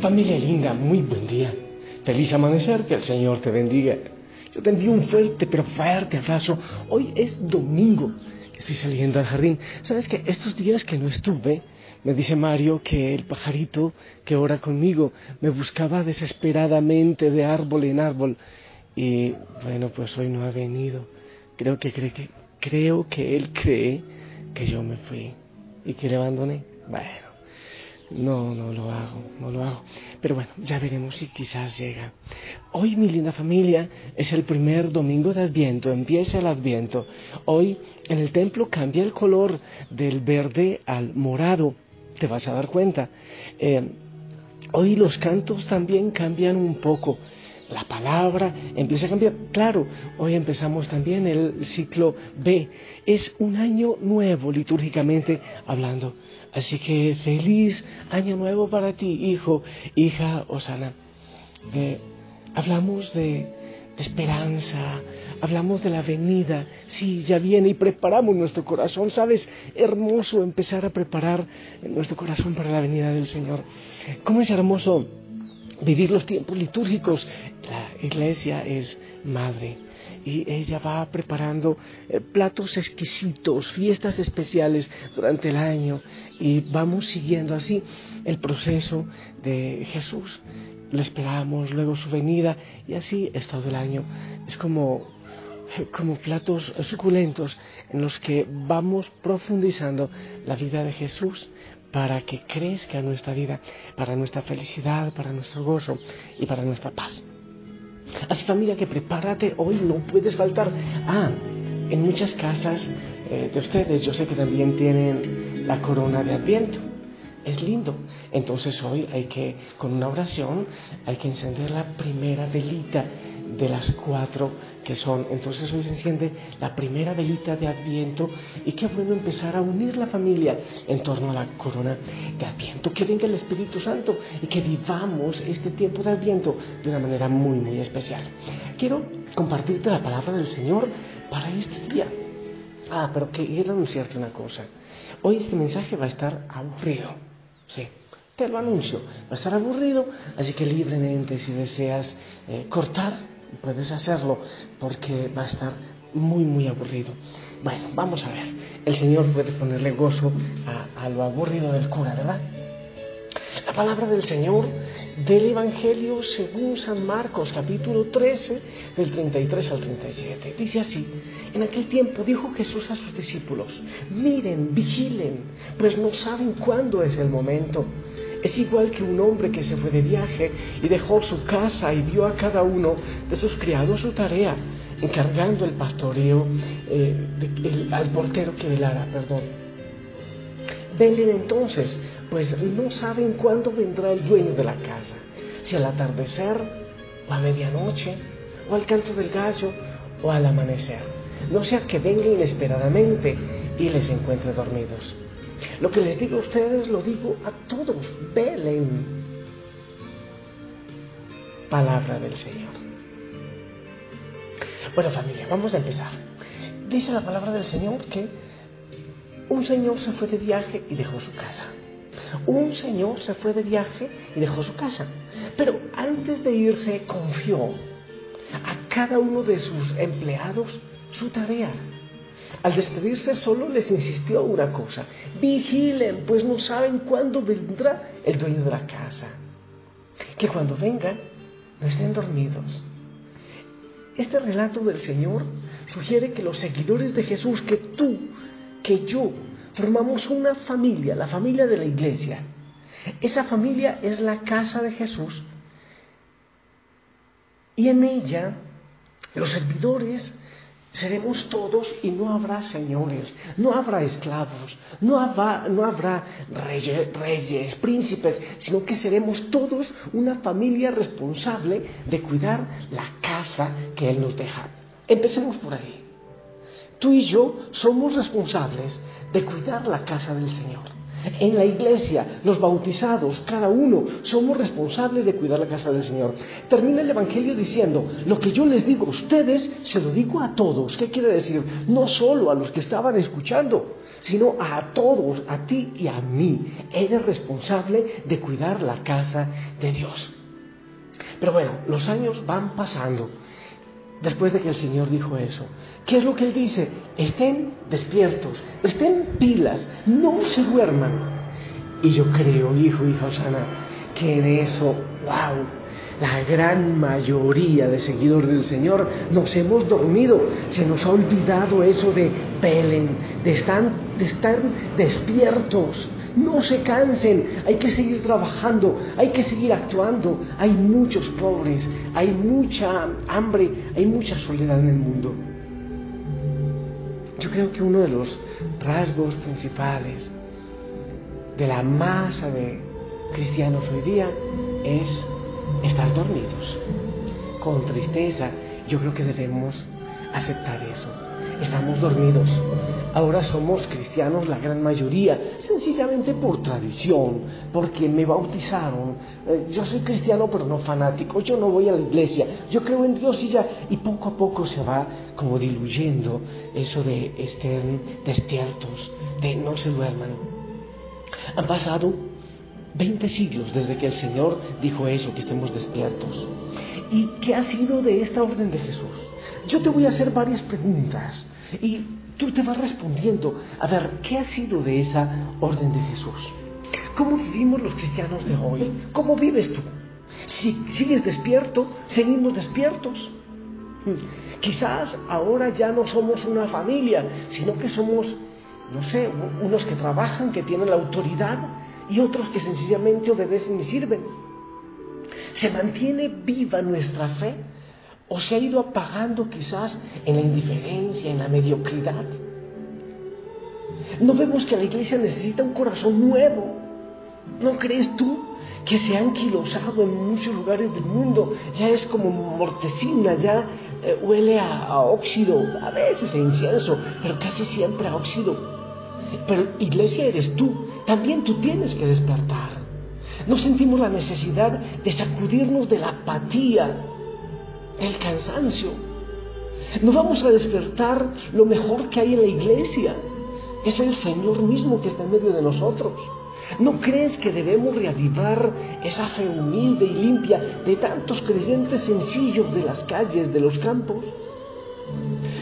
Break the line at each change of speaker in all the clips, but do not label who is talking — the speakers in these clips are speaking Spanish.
Familia linda, muy buen día. Feliz amanecer, que el Señor te bendiga. Yo te envío un fuerte, pero fuerte abrazo. Hoy es domingo. Estoy saliendo al jardín. ¿Sabes que estos días que no estuve, me dice Mario que el pajarito que ora conmigo me buscaba desesperadamente de árbol en árbol. Y bueno, pues hoy no ha venido. Creo que cree que creo que él cree que yo me fui y que le abandoné. Bueno, no, no lo hago, no lo hago. Pero bueno, ya veremos si quizás llega. Hoy, mi linda familia, es el primer domingo de Adviento, empieza el Adviento. Hoy en el templo cambia el color del verde al morado, te vas a dar cuenta. Eh, hoy los cantos también cambian un poco. La palabra empieza a cambiar. Claro, hoy empezamos también el ciclo B. Es un año nuevo litúrgicamente hablando. Así que feliz año nuevo para ti, hijo, hija Osana. hablamos de, esperanza, hablamos de la venida, sí, ya viene y preparamos nuestro corazón. ¿Sabes? Hermoso empezar a preparar nuestro corazón para la venida del Señor. ¿Cómo es hermoso vivir los tiempos litúrgicos? La iglesia es madre y ella va preparando eh, platos exquisitos, fiestas especiales durante el año y vamos siguiendo así el proceso de Jesús. Lo esperamos, luego su venida y así es todo el año. Es como, como platos suculentos en los que vamos profundizando la vida de Jesús para que crezca nuestra vida, para nuestra felicidad, para nuestro gozo y para nuestra paz. Así familia que prepárate, hoy no puedes faltar. Ah, en muchas casas eh, de ustedes yo sé que también tienen la corona de Adviento. Es lindo. Entonces hoy hay que, con una oración, hay que encender la primera velita de las cuatro que son. Entonces hoy se enciende la primera velita de Adviento y qué bueno empezar a unir la familia en torno a la corona de Adviento. Que venga el Espíritu Santo y que vivamos este tiempo de Adviento de una manera muy, muy especial. Quiero compartirte la palabra del Señor para este día. Ah, pero quiero anunciarte una cosa. Hoy este mensaje va a estar aburrido. Sí, te lo anuncio. Va a estar aburrido, así que libremente si deseas eh, cortar puedes hacerlo porque va a estar muy, muy aburrido. Bueno, vamos a ver. El Señor puede ponerle gozo a, lo aburrido del cura, ¿verdad? La palabra del Señor del Evangelio según San Marcos, capítulo 13, del 33 al 37. Dice así, en aquel tiempo dijo Jesús a sus discípulos, miren, vigilen, pues no saben cuándo es el momento es igual que un hombre que se fue de viaje y dejó su casa y dio a cada uno de sus criados su tarea, encargando el pastoreo eh, al portero que velara, perdón. Velen entonces, pues no saben cuándo vendrá el dueño de la casa, si al atardecer o a medianoche, o al canto del gallo o al amanecer. No sea que venga inesperadamente y les encuentre dormidos. Lo que les digo a ustedes lo digo a todos. Velen. Palabra del Señor. Bueno familia, vamos a empezar. Dice la palabra del Señor que un señor se fue de viaje y dejó su casa. Un señor se fue de viaje y dejó su casa. Pero antes de irse confió a cada uno de sus empleados su tarea. Al despedirse solo les insistió una cosa, vigilen, pues no saben cuándo vendrá el dueño de la casa. Que cuando vengan no estén dormidos. Este relato del Señor sugiere que los seguidores de Jesús, que tú, que yo, formamos una familia, la familia de la iglesia. Esa familia es la casa de Jesús y en ella los servidores seremos todos y no habrá señores, no habrá esclavos, no habrá, reyes, reyes, príncipes, sino que seremos todos una familia responsable de cuidar la casa que Él nos deja. Empecemos por ahí. Tú y yo somos responsables de cuidar la casa del Señor. En la iglesia, los bautizados, cada uno, somos responsables de cuidar la casa del Señor. Termina el Evangelio diciendo, lo que yo les digo a ustedes, se lo digo a todos. ¿Qué quiere decir? No solo a los que estaban escuchando, sino a todos, a ti y a mí. Eres responsable de cuidar la casa de Dios. Pero bueno, los años van pasando después de que el Señor dijo eso. ¿Qué es lo que Él dice? Estén despiertos, estén pilas, no se duerman. Y yo creo, hijo, hija Osana, que en eso, wow, la gran mayoría de seguidores del Señor nos hemos dormido. Se nos ha olvidado eso de velen, de de estar despiertos. No se cansen, hay que seguir trabajando, hay que seguir actuando. Hay muchos pobres, hay mucha hambre, hay mucha soledad en el mundo. Yo creo que uno de los rasgos principales de la masa de cristianos hoy día es estar dormidos. Con tristeza, yo creo que debemos aceptar eso. Estamos dormidos. Ahora somos cristianos la gran mayoría, sencillamente por tradición, porque me bautizaron. Eh, yo soy cristiano pero no fanático, yo no voy a la iglesia, yo creo en Dios y ya, y poco a poco se va como diluyendo eso de estén despiertos, de no se duerman. Han pasado 20 siglos desde que el Señor dijo eso, que estemos despiertos. ¿Y qué ha sido de esta orden de Jesús? Yo te voy a hacer varias preguntas y tú te vas respondiendo. A ver, ¿qué ha sido de esa orden de Jesús? ¿Cómo vivimos los cristianos de hoy? ¿Cómo vives tú? Si sigues despierto, seguimos despiertos. Quizás ahora ya no somos una familia, sino que somos, no sé, unos que trabajan, que tienen la autoridad y otros que sencillamente obedecen y sirven. ¿Se mantiene viva nuestra fe o se ha ido apagando quizás en la indiferencia, en la mediocridad? ¿No vemos que la iglesia necesita un corazón nuevo? ¿No crees tú que se han quilosado en muchos lugares del mundo? Ya es como mortecina, ya eh, huele a, a óxido, a veces a incienso, pero casi siempre a óxido. Pero iglesia eres tú, también tú tienes que despertar. No sentimos la necesidad de sacudirnos de la apatía, del cansancio. No vamos a despertar lo mejor que hay en la iglesia. Es el Señor mismo que está en medio de nosotros. ¿No crees que debemos reavivar esa fe humilde y limpia de tantos creyentes sencillos de las calles, de los campos?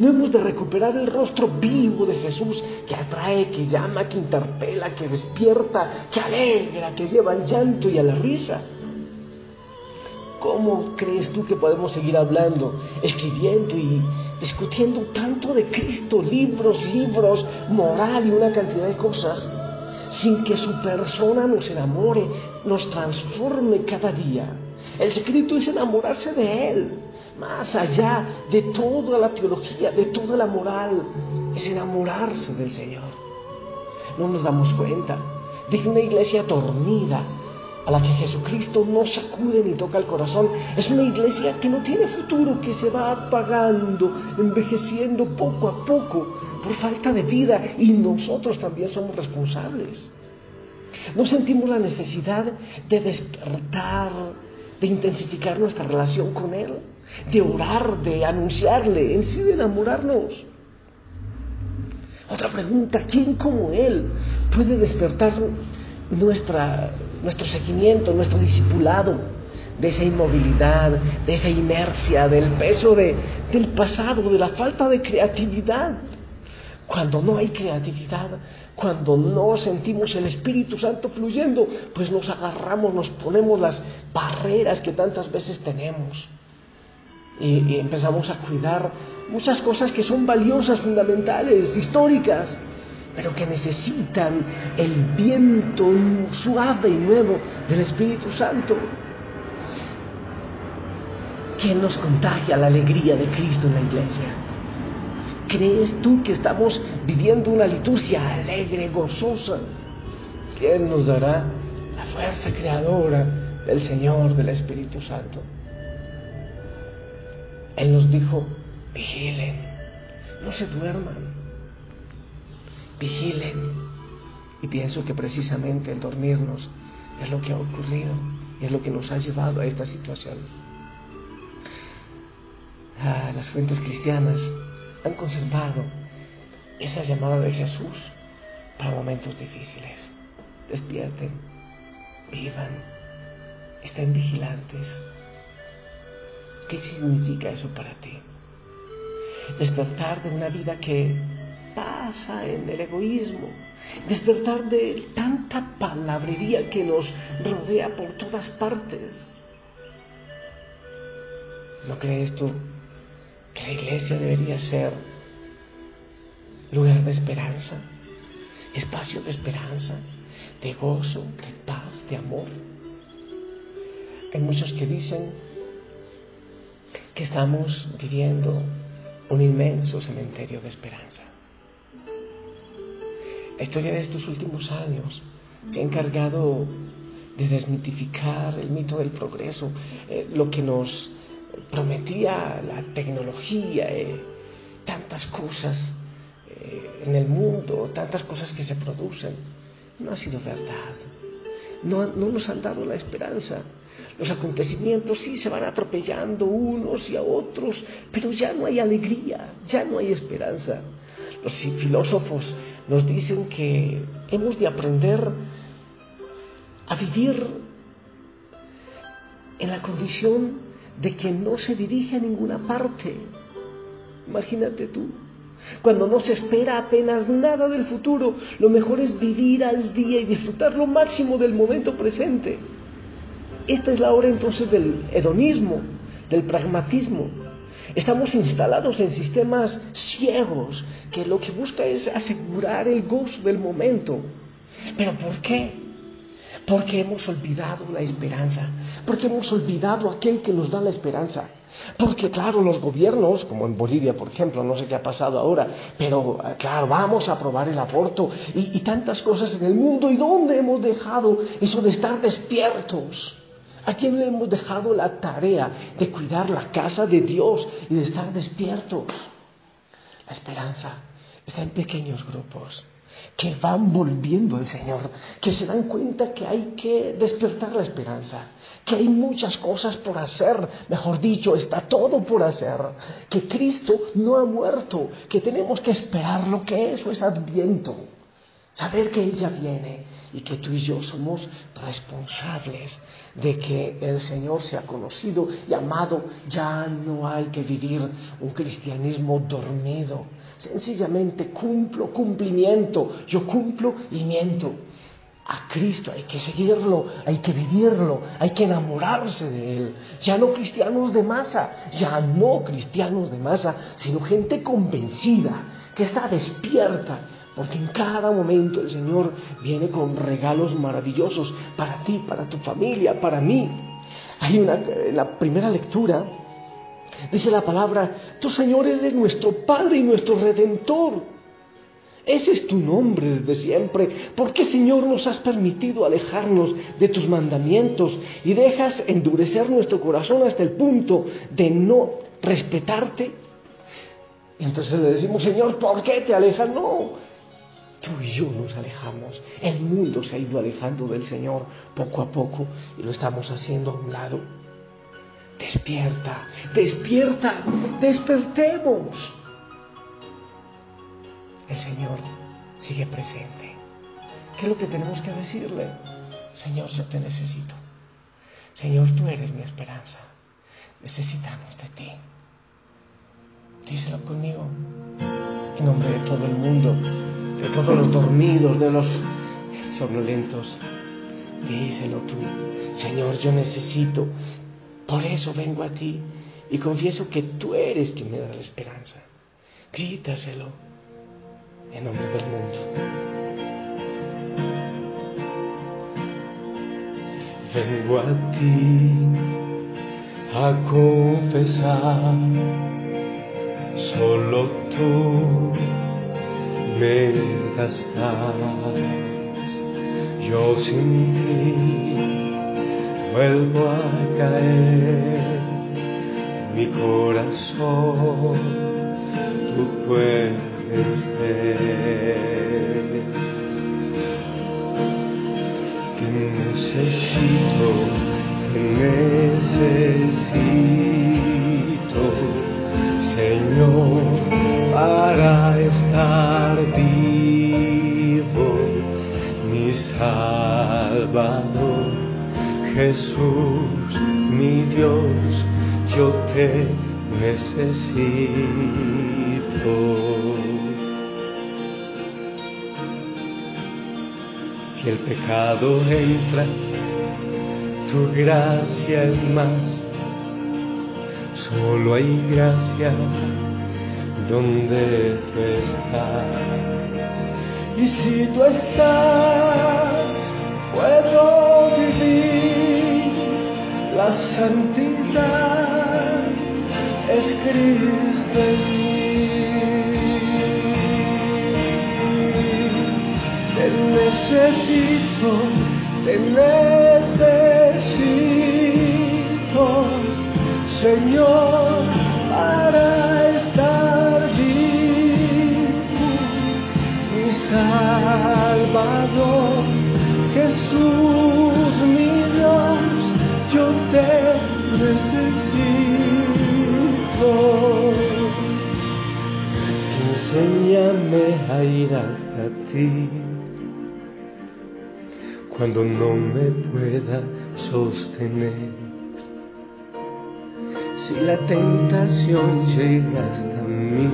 No hemos de recuperar el rostro vivo de Jesús que atrae, que llama, que interpela, que despierta, que alegra, que lleva al llanto y a la risa. ¿Cómo crees tú que podemos seguir hablando, escribiendo y discutiendo tanto de Cristo, libros, libros, moral y una cantidad de cosas, sin que su persona nos enamore, nos transforme cada día? El secreto es enamorarse de Él más allá de toda la teología, de toda la moral, es enamorarse del Señor. No nos damos cuenta de que una iglesia dormida, a la que Jesucristo no sacude ni toca el corazón, es una iglesia que no tiene futuro, que se va apagando, envejeciendo poco a poco por falta de vida y nosotros también somos responsables. No sentimos la necesidad de despertar, de intensificar nuestra relación con Él de orar, de anunciarle, en sí de enamorarnos. Otra pregunta, ¿quién como Él puede despertar nuestra, nuestro seguimiento, nuestro discipulado de esa inmovilidad, de esa inercia, del peso de, del pasado, de la falta de creatividad? Cuando no hay creatividad, cuando no sentimos el Espíritu Santo fluyendo, pues nos agarramos, nos ponemos las barreras que tantas veces tenemos y, empezamos a cuidar muchas cosas que son valiosas, fundamentales, históricas, pero que necesitan el viento suave y nuevo del Espíritu Santo, que nos contagia la alegría de Cristo en la iglesia. ¿Crees tú que estamos viviendo una liturgia alegre, gozosa? ¿Quién nos dará la fuerza creadora del Señor, del Espíritu Santo? Él nos dijo, vigilen, no se duerman, vigilen. Y pienso que precisamente el dormirnos es lo que ha ocurrido y es lo que nos ha llevado a esta situación. Ah, las fuentes cristianas han conservado esa llamada de Jesús para momentos difíciles. Despierten, vivan, estén vigilantes. ¿Qué significa eso para ti? Despertar de una vida que pasa en el egoísmo, despertar de tanta palabrería que nos rodea por todas partes. ¿No crees tú que la iglesia debería ser lugar de esperanza, espacio de esperanza, de gozo, de paz, de amor? Hay muchos que dicen estamos viviendo un inmenso cementerio de esperanza. La historia de estos últimos años se ha encargado de desmitificar el mito del progreso, eh, lo que nos prometía la tecnología, eh, tantas cosas eh, en el mundo, tantas cosas que se producen, no ha sido verdad. No nos han dado la esperanza. Los acontecimientos sí se van atropellando unos y a otros, pero ya no hay alegría, ya no hay esperanza. Los filósofos nos dicen que hemos de aprender a vivir en la condición de quien no se dirige a ninguna parte. Imagínate tú, cuando no se espera apenas nada del futuro, lo mejor es vivir al día y disfrutar lo máximo del momento presente. Esta es la hora entonces del hedonismo, del pragmatismo, Estamos instalados en sistemas ciegos que lo que busca es asegurar el gozo del momento. ¿Pero por qué? Porque hemos olvidado la esperanza, porque hemos olvidado aquel que nos da la esperanza. Porque claro, los gobiernos, como en Bolivia, por ejemplo, no sé qué ha pasado ahora, pero claro, vamos a aprobar el aborto y, y tantas cosas en el mundo. ¿Y dónde hemos dejado eso de estar despiertos? ¿A quién le hemos dejado la tarea de cuidar la casa de Dios y de estar despiertos? La esperanza está en pequeños grupos que van volviendo al Señor, que se dan cuenta que hay que despertar la esperanza, que hay muchas cosas por hacer, mejor dicho, está todo por hacer, que Cristo no ha muerto, que tenemos que esperar lo que eso es adviento, saber que ella viene y que tú y yo somos responsables de que el Señor sea conocido y amado. Ya no hay que vivir un cristianismo dormido. Sencillamente cumplo, cumplimiento. Yo cumplo y miento. A Cristo hay que seguirlo, hay que vivirlo, hay que enamorarse de Él. Ya no cristianos de masa, ya no cristianos de masa, sino gente convencida, que está despierta, porque en cada momento el Señor viene con regalos maravillosos para ti, para tu familia, para mí. Hay una, en la primera lectura, dice la palabra, tu Señor eres nuestro Padre y nuestro Redentor. Ese es tu nombre desde siempre. ¿Por qué, Señor, nos has permitido alejarnos de tus mandamientos y dejas endurecer nuestro corazón hasta el punto de no respetarte? Y entonces le decimos, Señor, ¿por qué te alejas? No, Tú y yo nos alejamos. El mundo se ha ido alejando del Señor poco a poco y lo estamos haciendo a un lado. Despierta, despierta, despertemos. El Señor sigue presente. ¿Qué es lo que tenemos que decirle? Señor, yo te necesito. Señor, tú eres mi esperanza. Necesitamos de ti. Díselo conmigo. En nombre de todo el mundo de todos los dormidos, de los somnolentos. Díselo tú, Señor, yo necesito, por eso vengo a ti y confieso que tú eres quien me da la esperanza. Grítaselo en nombre del mundo. Vengo a ti a confesar, solo tú das paz. Yo sin ti vuelvo a caer, mi corazón tú puedes ver. necesito, necesito, Señor, para estar vivo, mi Salvador, Jesús, mi Dios, yo te necesito. Si el pecado entra, tu gracia es más. Solo hay gracia donde tú estás. Y si tú estás, puedo vivir la santidad. Es Cristo. Te necesito, te necesito, Señor, ir hasta ti cuando no me pueda sostener. Si la tentación llega hasta mí,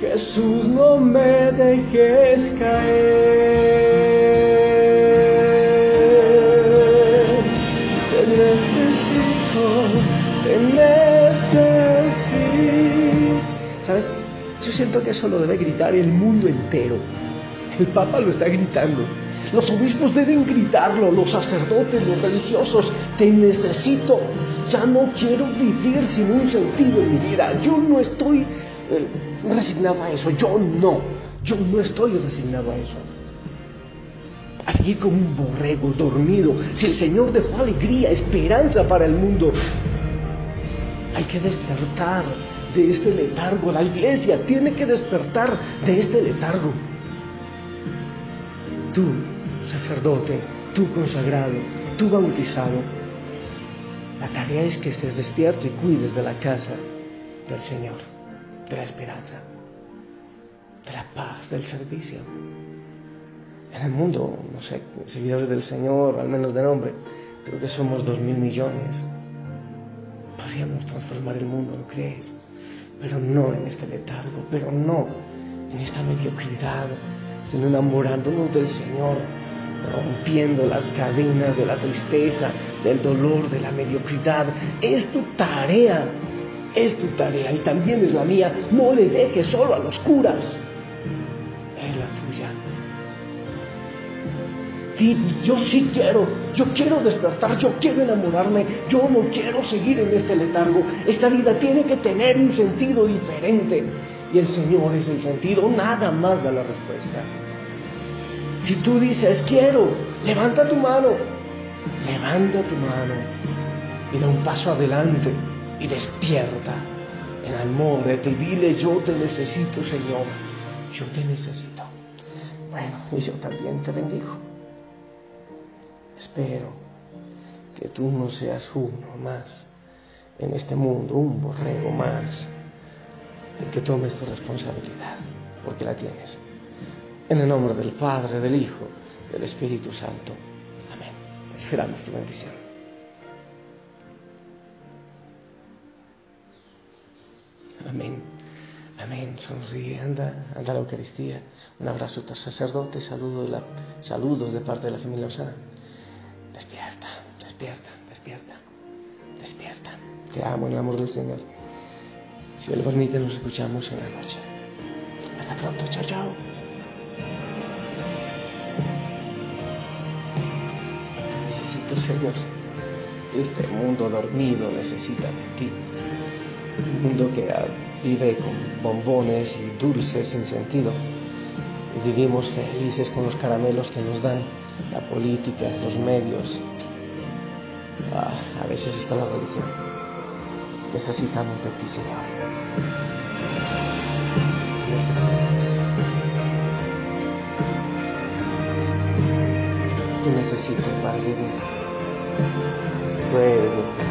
Jesús no me dejes caer. Siento que eso lo debe gritar el mundo entero. El Papa lo está gritando. Los obispos deben gritarlo, los sacerdotes, los religiosos. Te necesito. Ya no quiero vivir sin un sentido en mi vida. Yo no estoy eh, resignado a eso. Yo no. Yo no estoy resignado a eso. A seguir como un borrego dormido. Si el Señor dejó alegría, esperanza para el mundo, hay que despertar de este letargo. La iglesia tiene que despertar de este letargo. Tú, sacerdote, tú consagrado, tú bautizado, la tarea es que estés despierto y cuides de la casa del Señor, de la esperanza, de la paz, del servicio. En el mundo, no sé, seguidores del Señor, al menos de nombre, creo que somos dos mil millones. Podríamos transformar el mundo, ¿no crees? Pero no en este letargo, pero no en esta mediocridad, sino enamorándonos del Señor, rompiendo las cadenas de la tristeza, del dolor, de la mediocridad. Es tu tarea, es tu tarea y también es la mía. No le dejes solo a los curas, Yo sí quiero, yo quiero despertar, yo quiero enamorarme, yo no quiero seguir en este letargo. Esta vida tiene que tener un sentido diferente. Y el Señor es el sentido, nada más da la respuesta. Si tú dices, quiero, levanta tu mano, levanta tu mano y da un paso adelante y despierta en amor ti. Dile, yo te necesito, Señor, yo te necesito. Bueno, y yo también te bendigo. Espero que tú no seas uno más en este mundo, un borrego más, y que tomes tu responsabilidad, porque la tienes. En el nombre del Padre, del Hijo, del Espíritu Santo. Amén. Esperamos tu bendición. Amén. Amén. Sonríe, anda, anda a la Eucaristía. Un abrazo a sacerdote, saludos de, la, saludos de parte de la familia Osana. Despierta, despierta, despierta. Te amo en el amor del Señor. Si Él permite, nos escuchamos en la noche. Hasta pronto, chao, chao. Necesito, Señor, este mundo dormido necesita de ti. Un mundo que vive con bombones y dulces sin sentido. Y vivimos felices con los caramelos que nos dan la política, los medios. Ah, a veces está la religión. Necesitamos de ti, Señor. Necesito. Te necesito, Padre Dios. Tú eres